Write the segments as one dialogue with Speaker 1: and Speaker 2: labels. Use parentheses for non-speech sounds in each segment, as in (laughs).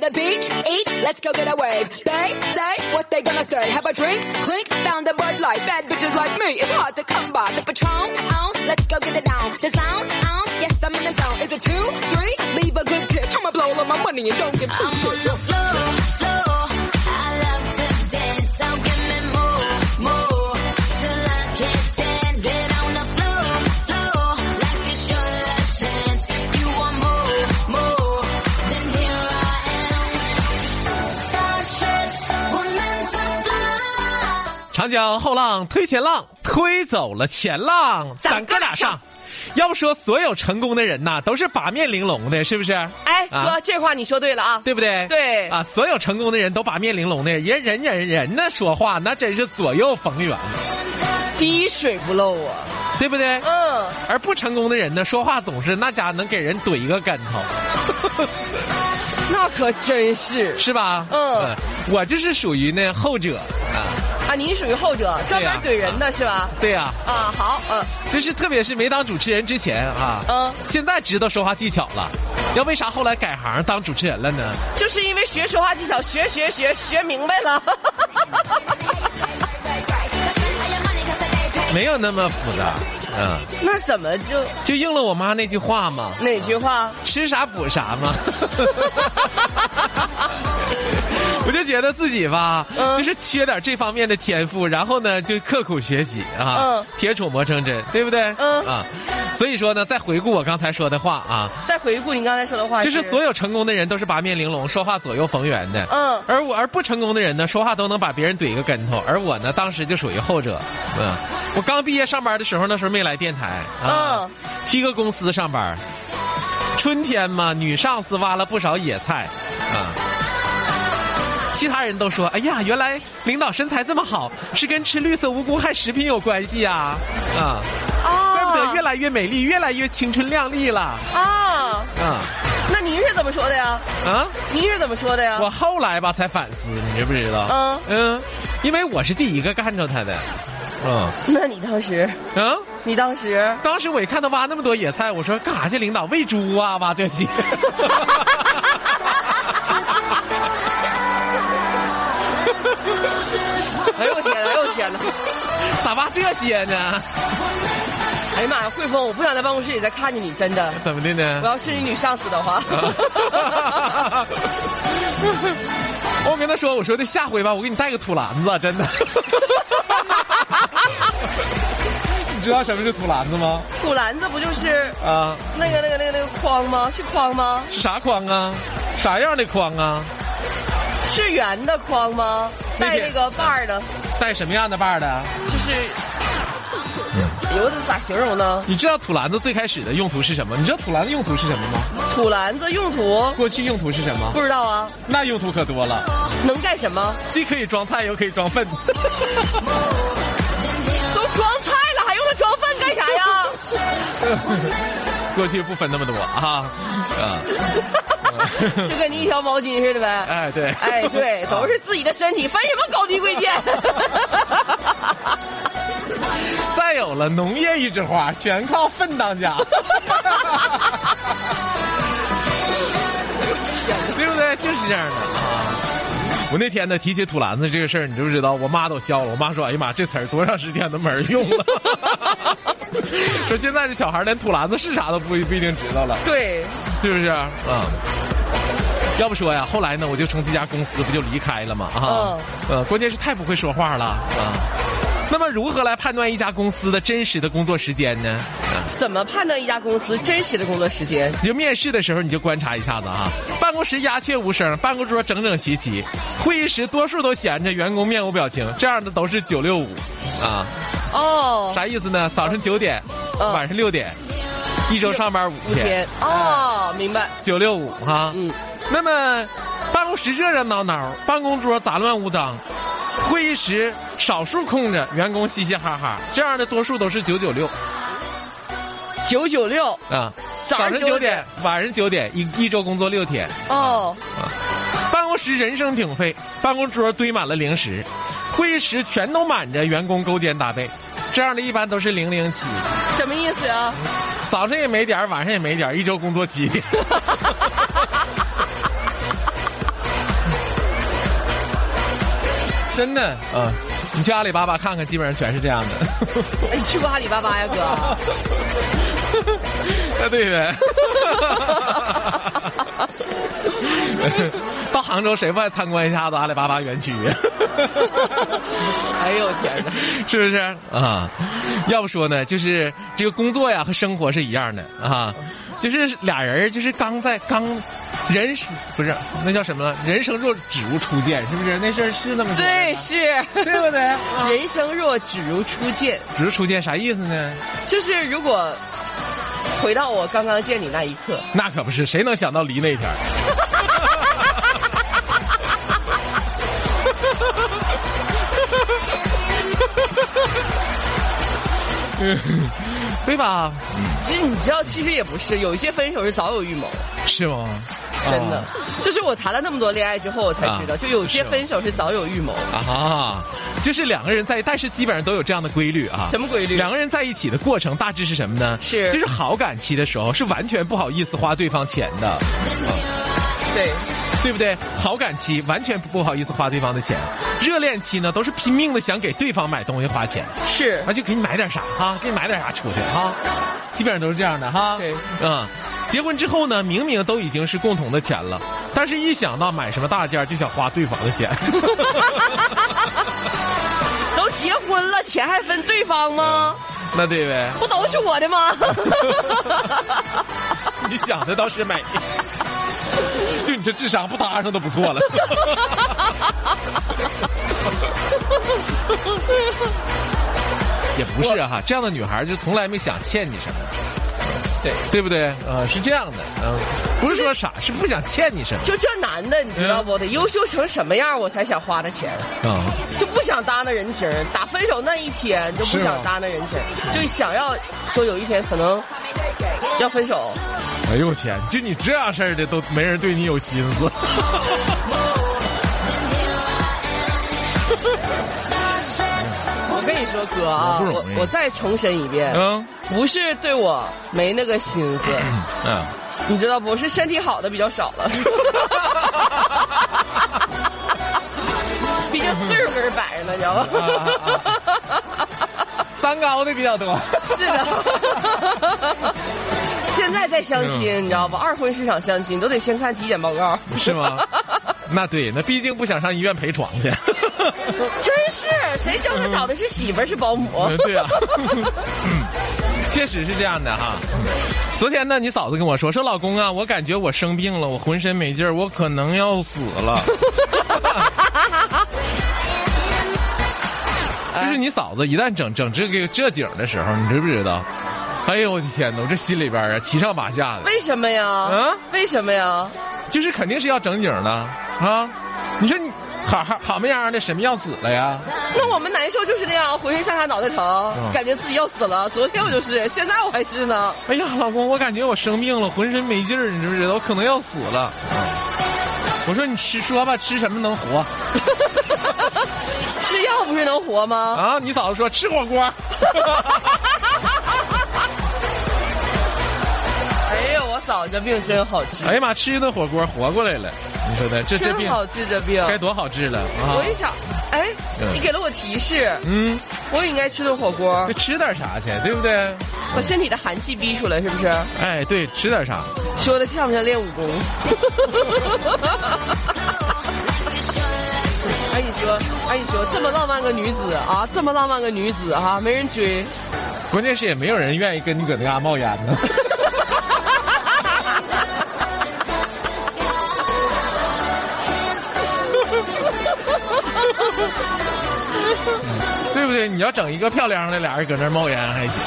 Speaker 1: To the beach, eat, let's go get a wave. They say what they gonna say. Have a drink, clink, found a Bud Light. Bad bitches like me, it's hard to come by. The Patron, on, let's go get it down. The sound, on, yes I'm in the zone. Is it two, three? Leave a good tip. I'ma blow all of my money and don't give two shits.
Speaker 2: 长江后浪推前浪，推走了前浪，咱哥俩上。要不说所有成功的人呐，都是八面玲珑的，是不是？
Speaker 3: 哎，
Speaker 2: 啊
Speaker 3: 哥，这话你说对了啊。
Speaker 2: 对不对？
Speaker 3: 对
Speaker 2: 啊，所有成功的人都八面玲珑的，人人人人呢说话那真是左右逢源，
Speaker 3: 滴水不漏啊。
Speaker 2: 对不对？
Speaker 3: 嗯，
Speaker 2: 而不成功的人呢，说话总是那家能给人怼一个跟头，(laughs)
Speaker 3: 那可真是
Speaker 2: 是吧？
Speaker 3: 嗯
Speaker 2: 我就是属于那后者啊，
Speaker 3: 啊，您属于后者，专门怼人的是吧？
Speaker 2: 对呀、
Speaker 3: 啊，好，嗯
Speaker 2: 就是特别是没当主持人之前啊，
Speaker 3: 嗯，
Speaker 2: 现在知道说话技巧了，要为啥后来改行当主持人了呢？
Speaker 3: 就是因为学说话技巧，学学学学明白了。(laughs)
Speaker 2: 没有那么复杂，嗯，
Speaker 3: 那怎么就
Speaker 2: 就应了我妈那句话嘛，
Speaker 3: 哪句话？
Speaker 2: 吃啥补啥嘛。(laughs) (laughs) (laughs) 我就觉得自己吧，
Speaker 3: 嗯
Speaker 2: 就是缺点这方面的天赋，然后呢就刻苦学习啊，
Speaker 3: 嗯
Speaker 2: 铁杵磨成针，对不对？
Speaker 3: 嗯
Speaker 2: 啊，所以说呢，再回顾我刚才说的话啊，
Speaker 3: 再回顾你刚才说的话，
Speaker 2: 就是所有成功的人都是八面玲珑，说话左右逢源的。
Speaker 3: 嗯
Speaker 2: 而我而不成功的人呢，说话都能把别人怼一个跟头，而我呢，当时就属于后者。嗯，我刚毕业上班的时候，那时候没来电台啊，
Speaker 3: 嗯
Speaker 2: 七个公司上班，春天嘛，女上司挖了不少野菜啊。其他人都说：“哎呀，原来领导身材这么好，是跟吃绿色无公害食品有关系呀！啊，
Speaker 3: 啊，
Speaker 2: 怪不得越来越美丽，越来越青春靓丽了
Speaker 3: 啊。
Speaker 2: 啊
Speaker 3: 那您是怎么说的呀？
Speaker 2: 啊！”
Speaker 3: 您是怎么说的呀？
Speaker 2: 我后来吧才反思，你知不知道？
Speaker 3: 嗯
Speaker 2: 嗯，因为我是第一个干着他的。嗯
Speaker 3: 那你当时，
Speaker 2: 嗯，
Speaker 3: 你当时，
Speaker 2: 当时我一看他挖那么多野菜，我说干啥去？领导喂猪啊？挖这些？(laughs)
Speaker 3: 哎呦我天呐，哎呦我天呐！(laughs)
Speaker 2: 咋挖这些呢？
Speaker 3: 哎呀妈呀，汇丰，我不想在办公室里再看见你，真的。
Speaker 2: 怎么的呢我？
Speaker 3: 要是你女上司的话，(laughs)
Speaker 2: 我跟他说，我说的下回吧，我给你带个土篮子，真的。(laughs) 你知道什么是土篮子吗？
Speaker 3: 土篮子不就是
Speaker 2: 啊，
Speaker 3: 那个那个那个那个筐吗？是筐吗？
Speaker 2: 是啥筐啊？啥样的筐啊？
Speaker 3: 是圆的筐吗？带那个把儿的，
Speaker 2: 带什么样的把儿的？
Speaker 3: 就是，哎呦，这咋形容呢？
Speaker 2: 你知道土篮子最开始的用途是什么？你知道土篮子用途是什么吗？
Speaker 3: 土篮子用途
Speaker 2: 过去用途是什么？
Speaker 3: 不知道啊，
Speaker 2: 那用途可多了，
Speaker 3: 能干什么？
Speaker 2: 既可以装菜，又可以装粪。(laughs)
Speaker 3: 都装菜了，还用它装粪干啥呀？(laughs)
Speaker 2: 过去不分那么多啊啊！(laughs) (laughs)
Speaker 3: 就跟你一条毛巾似的呗。
Speaker 2: 哎，对，
Speaker 3: 哎，对，都是自己的身体，分什么高低贵贱？(laughs)
Speaker 2: 再有了，农业一枝花，全靠粪当家。(laughs) 对不对？就是这样的啊。我那天呢提起土篮子这个事儿，你知不知道？我妈都笑了。我妈说：“哎呀妈，这词儿多长时间都没人用了。”说现在这小孩连土篮子是啥都不不一定知道了，
Speaker 3: 对，(laughs)
Speaker 2: 是不是？啊、要不说呀，后来呢，我就从这家公司不就离开了嘛啊，
Speaker 3: 嗯
Speaker 2: 呃，关键是太不会说话了啊。那么如何来判断一家公司的真实的工作时间呢？啊，
Speaker 3: 怎么判断一家公司真实的工作时间？
Speaker 2: 你就面试的时候你就观察一下子啊，办公室鸦雀无声，办公桌整整齐齐，会议室多数都闲着，员工面无表情，这样的都是九六五啊。
Speaker 3: 哦，
Speaker 2: 啥意思呢？早上九点，
Speaker 3: 嗯
Speaker 2: 晚上六点，一周上班五
Speaker 3: 五天。哦，明白。
Speaker 2: 九六五哈。
Speaker 3: 嗯，
Speaker 2: 那么办公室热热闹闹，办公桌杂乱无章，会议室少数空着，员工嘻嘻哈哈，这样的多数都是九九六
Speaker 3: 九九六。
Speaker 2: 啊。
Speaker 3: 早上9
Speaker 2: 上九点
Speaker 3: 点，
Speaker 2: 晚上九点，一一周工作六天。
Speaker 3: 哦，啊
Speaker 2: 办公室人声鼎沸，办公桌堆满了零食，会议室全都满着员工勾肩搭背，这样的一般都是零零七。
Speaker 3: 什么意思啊？
Speaker 2: 早上也没点儿，晚上也没点儿，一周工作几天。(laughs) 真的啊，你去阿里巴巴看看，基本上全是这样的。
Speaker 3: 哎，你去过阿里巴巴呀，哥？(laughs)
Speaker 2: 啊，对呗。(laughs) (laughs) 到杭州谁不爱参观一下子阿里巴巴园区？(laughs)
Speaker 3: 哎呦天哪！(laughs)
Speaker 2: 是不是啊？要不说呢，就是这个工作呀和生活是一样的啊，就是俩人就是刚在刚人生不是那叫什么？人生若只如初见，是不是？那事儿是那么说
Speaker 3: 对，是。
Speaker 2: 对不对？
Speaker 3: 人生若只如初见，
Speaker 2: 只如初见啥意思呢？
Speaker 3: 就是如果回到我刚刚见你那一刻，
Speaker 2: 那可不是，谁能想到离那天嗯 (laughs) 对吧？
Speaker 3: 其实你知道，其实也不是，有一些分手是早有预谋，
Speaker 2: 是吗？
Speaker 3: 真的
Speaker 2: 啊。
Speaker 3: 就是我谈了那么多恋爱之后，我才知道，
Speaker 2: 啊
Speaker 3: 就有些分手是早有预谋。
Speaker 2: 啊，就是两个人在，但是基本上都有这样的规律啊。
Speaker 3: 什么规律
Speaker 2: 两个人在一起的过程大致是什么呢？
Speaker 3: 是
Speaker 2: 就是好感期的时候是完全不好意思花对方钱的，
Speaker 3: 对，
Speaker 2: 对不对？好感期完全不好意思花对方的钱，热恋期呢都是拼命的想给对方买东西花钱，
Speaker 3: 是
Speaker 2: 啊就给你买点啥哈，给你买点啥出去哈，基本上都是这样的哈。
Speaker 3: 对，
Speaker 2: 嗯。结婚之后呢，明明都已经是共同的钱了，但是一想到买什么大件就想花对方的钱。(laughs)
Speaker 3: 都结婚了，钱还分对方吗？
Speaker 2: 那对呗，
Speaker 3: 不都是我的吗？(laughs)
Speaker 2: 你想的倒是美，就你这智商不搭上都不错了。(laughs) 也不是哈，这样的女孩就从来没想欠你什么，
Speaker 3: 对，
Speaker 2: 对不对？呃，是这样的，嗯、不是说傻，是不想欠你什么。
Speaker 3: 就这男的，你知道不？得优秀成什么样，我才想花他钱？
Speaker 2: 啊、
Speaker 3: 就不想搭那人情，打分手那一天就不想搭那人情，就想要说有一天可能要分手。
Speaker 2: 哎呦我天，就你这样式儿的都没人对你有心思。(laughs)
Speaker 3: 我跟你说，哥啊，我我再重申一遍，
Speaker 2: 嗯
Speaker 3: 不是对我没那个心思，
Speaker 2: 嗯，
Speaker 3: 你知道不？是身体好的比较少了，(laughs) 毕竟岁数搁这摆着呢，你知道吧？(laughs)
Speaker 2: 三高的比较多。
Speaker 3: 是的。现在在相亲，你知道吧？二婚市场相亲都得先看体检报告，
Speaker 2: 是吗？(laughs) 那对，那毕竟不想上医院陪床去。(laughs)
Speaker 3: 真是谁叫他找的是媳妇儿是保姆？
Speaker 2: 嗯，对啊、(laughs) 嗯，确实是这样的哈。昨天呢，你嫂子跟我说，说老公啊，我感觉我生病了，我浑身没劲儿，我可能要死了。就是你嫂子一旦整整这个这景的时候，你知不知道？哎呦我的天哪，我这心里边啊七上八下的，
Speaker 3: 为什么呀？
Speaker 2: 啊
Speaker 3: 为什么呀？
Speaker 2: 就是肯定是要整景的啊！你说你好好好么样的，什么要死了呀？
Speaker 3: 那我们难受就是那样，浑身上下脑袋疼，
Speaker 2: 嗯
Speaker 3: 感觉自己要死了。昨天我就是，现在我还是呢。
Speaker 2: 哎呀，老公，我感觉我生病了，浑身没劲儿，你知不知道？我可能要死了。我说你吃说吧，吃什么能活 (laughs)
Speaker 3: 吃药不是能活吗？
Speaker 2: 啊？你嫂子说吃火锅。(laughs)
Speaker 3: 哎呦，我嫂子这病真好治，
Speaker 2: 哎呀妈，吃一顿火锅活过来了，你说的这这病
Speaker 3: 真好治这病。
Speaker 2: 该多好治了啊！
Speaker 3: 我一想，哎，
Speaker 2: 嗯
Speaker 3: 你给了我提示，
Speaker 2: 嗯，
Speaker 3: 我也应该吃顿火锅
Speaker 2: 就，吃点啥去，对不对？
Speaker 3: 把身体的寒气逼出来，是不是？
Speaker 2: 哎，对，吃点啥？
Speaker 3: 说的像不像练武功？(laughs) 哎，你说，哎，你说，这么浪漫个女子啊，这么浪漫个女子啊，没人追。
Speaker 2: 关键是也没有人愿意跟你搁那嘎冒烟呢。(laughs) 对不对？你要整一个漂亮的，俩人搁那冒烟还行。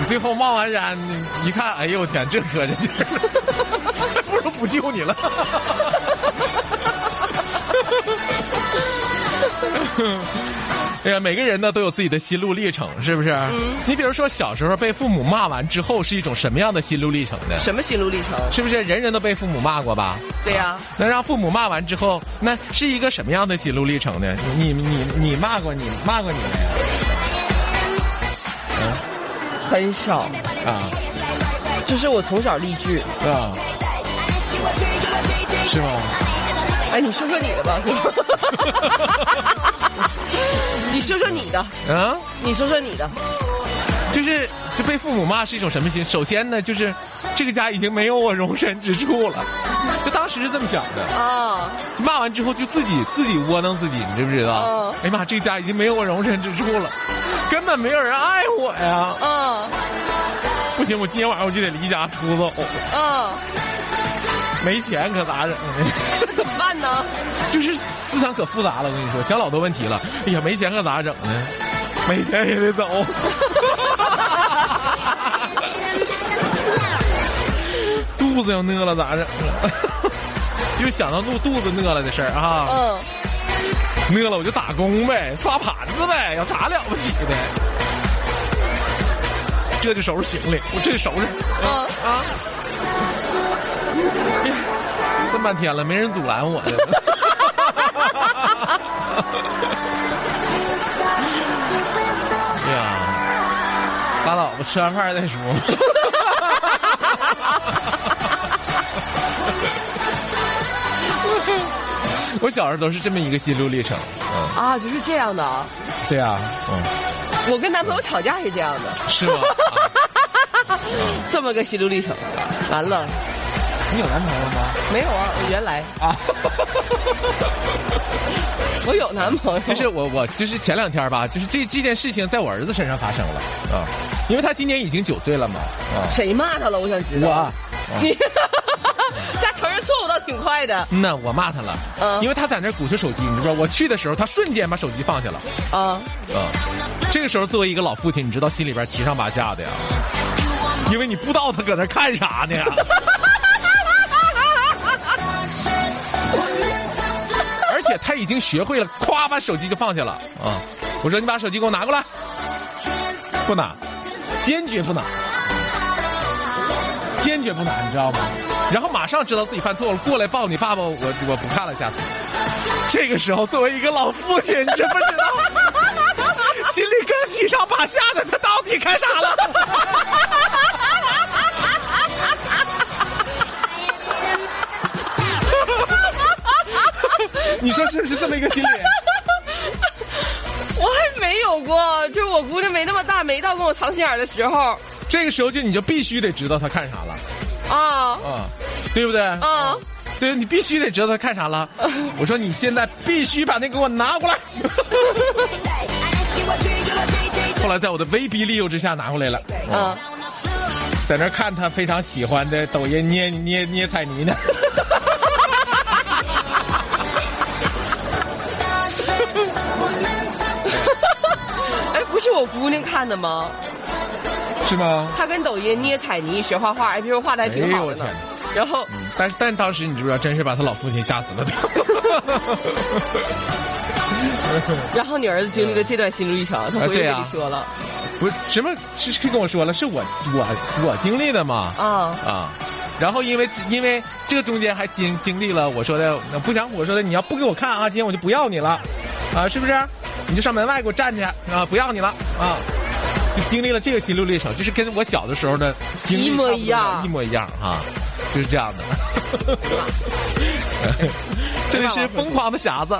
Speaker 2: 你最后冒完烟，一看，哎呦我天，这磕碜劲儿，(laughs) 不如不救你了。(laughs) 哎呀，每个人呢都有自己的心路历程，是不是？嗯。你比如说，小时候被父母骂完之后，是一种什么样的心路历程呢？
Speaker 3: 什么心路历程？
Speaker 2: 是不是人人都被父母骂过吧？
Speaker 3: 对呀。
Speaker 2: 那让父母骂完之后，那是一个什么样的心路历程呢？你你你骂过你骂过你没
Speaker 3: 有？嗯，很少啊。这是我从小励志
Speaker 2: 啊。是吗？
Speaker 3: 哎，你说说你的吧。(laughs) 你说说你的。啊？你说说你的。
Speaker 2: 就是就被父母骂是一种什么心？首先呢，就是这个家已经没有我容身之处了。就当时是这么想的。啊。骂完之后就自己自己窝囊自己，你知不知道？嗯。哎呀妈，这个家已经没有我容身之处了，根本没有人爱我呀。嗯。不行，我今天晚上我就得离家出走。嗯。没钱可咋整呢？(laughs)
Speaker 3: 怎么办呢？
Speaker 2: 就是思想可复杂了，我跟你说，想老多问题了。哎呀，没钱可咋整呢？没钱也得走。(laughs) 肚子要饿了咋整啊？(laughs) 就想到肚肚子饿了的事儿啊。嗯。饿了我就打工呗，刷盘子呗，有啥了不起的？这就收拾行李，我这就收拾。啊啊。这么半天了，没人阻拦我呢。(laughs) 哎呀，拉倒吧，吃完饭再说。(laughs) 我小时候都是这么一个心路历程。
Speaker 3: 啊，就是这样的。
Speaker 2: 对啊，嗯。
Speaker 3: 我跟男朋友吵架是这样的。
Speaker 2: 是吗？(laughs)
Speaker 3: 这么个心路历程，完了。
Speaker 2: 你有男朋友吗？
Speaker 3: 没有啊，我原来啊，(laughs) 我有男朋友。
Speaker 2: 就是我我就是前两天吧，就是这这件事情在我儿子身上发生了啊，因为他今年已经九岁了嘛啊。
Speaker 3: 谁骂他了？我想知道。
Speaker 2: 我，
Speaker 3: 你，家承认错误倒挺快的。
Speaker 2: 嗯呐，我骂他了，嗯，因为他在那鼓捣手机，你知道，我去的时候，他瞬间把手机放下了。啊啊，这个时候作为一个老父亲，你知道心里边七上八下的呀，因为你不知道他搁那看啥呢。他已经学会了，咵把手机就放下了啊！我说你把手机给我拿过来，不拿，坚决不拿，坚决不拿，你知道吗？然后马上知道自己犯错了，过来抱你爸爸，我我不看了，下次。这个时候，作为一个老父亲，你知不知道？(laughs) 心里更七上八下的，他到底看啥了？你说是不是这么一个心理？(laughs)
Speaker 3: 我还没有过，就我姑娘没那么大，没到跟我藏心眼的时候。
Speaker 2: 这个时候就你就必须得知道她看啥了。啊啊，对不对？啊，对，你必须得知道她看啥了。(laughs) 我说你现在必须把那给我拿过来。(laughs) 后来在我的威逼利诱之下拿过来了。啊，在那看他非常喜欢的抖音捏捏捏彩泥呢。
Speaker 3: 是我姑娘看的吗？
Speaker 2: 是吗？
Speaker 3: 她跟抖音捏彩泥学画画，哎，别说画的还挺好的呢。然后，
Speaker 2: 但但当时你知不知道，真是把他老父亲吓死了。(laughs)
Speaker 3: 然后你儿子经历了这段心路历程，他回去跟你说了，
Speaker 2: 不是什么是是跟我说了，是我我我经历的嘛？啊啊！然后因为因为这个中间还经经历了我说的不想我说的你要不给我看啊，今天我就不要你了，啊，是不是？你就上门外给我站去啊！不要你了啊！就经历了这个心路历程，就是跟我小的时候的经历
Speaker 3: 一模一样，
Speaker 2: 一模一样哈，就是这样的。(laughs) 这里是疯狂的匣子。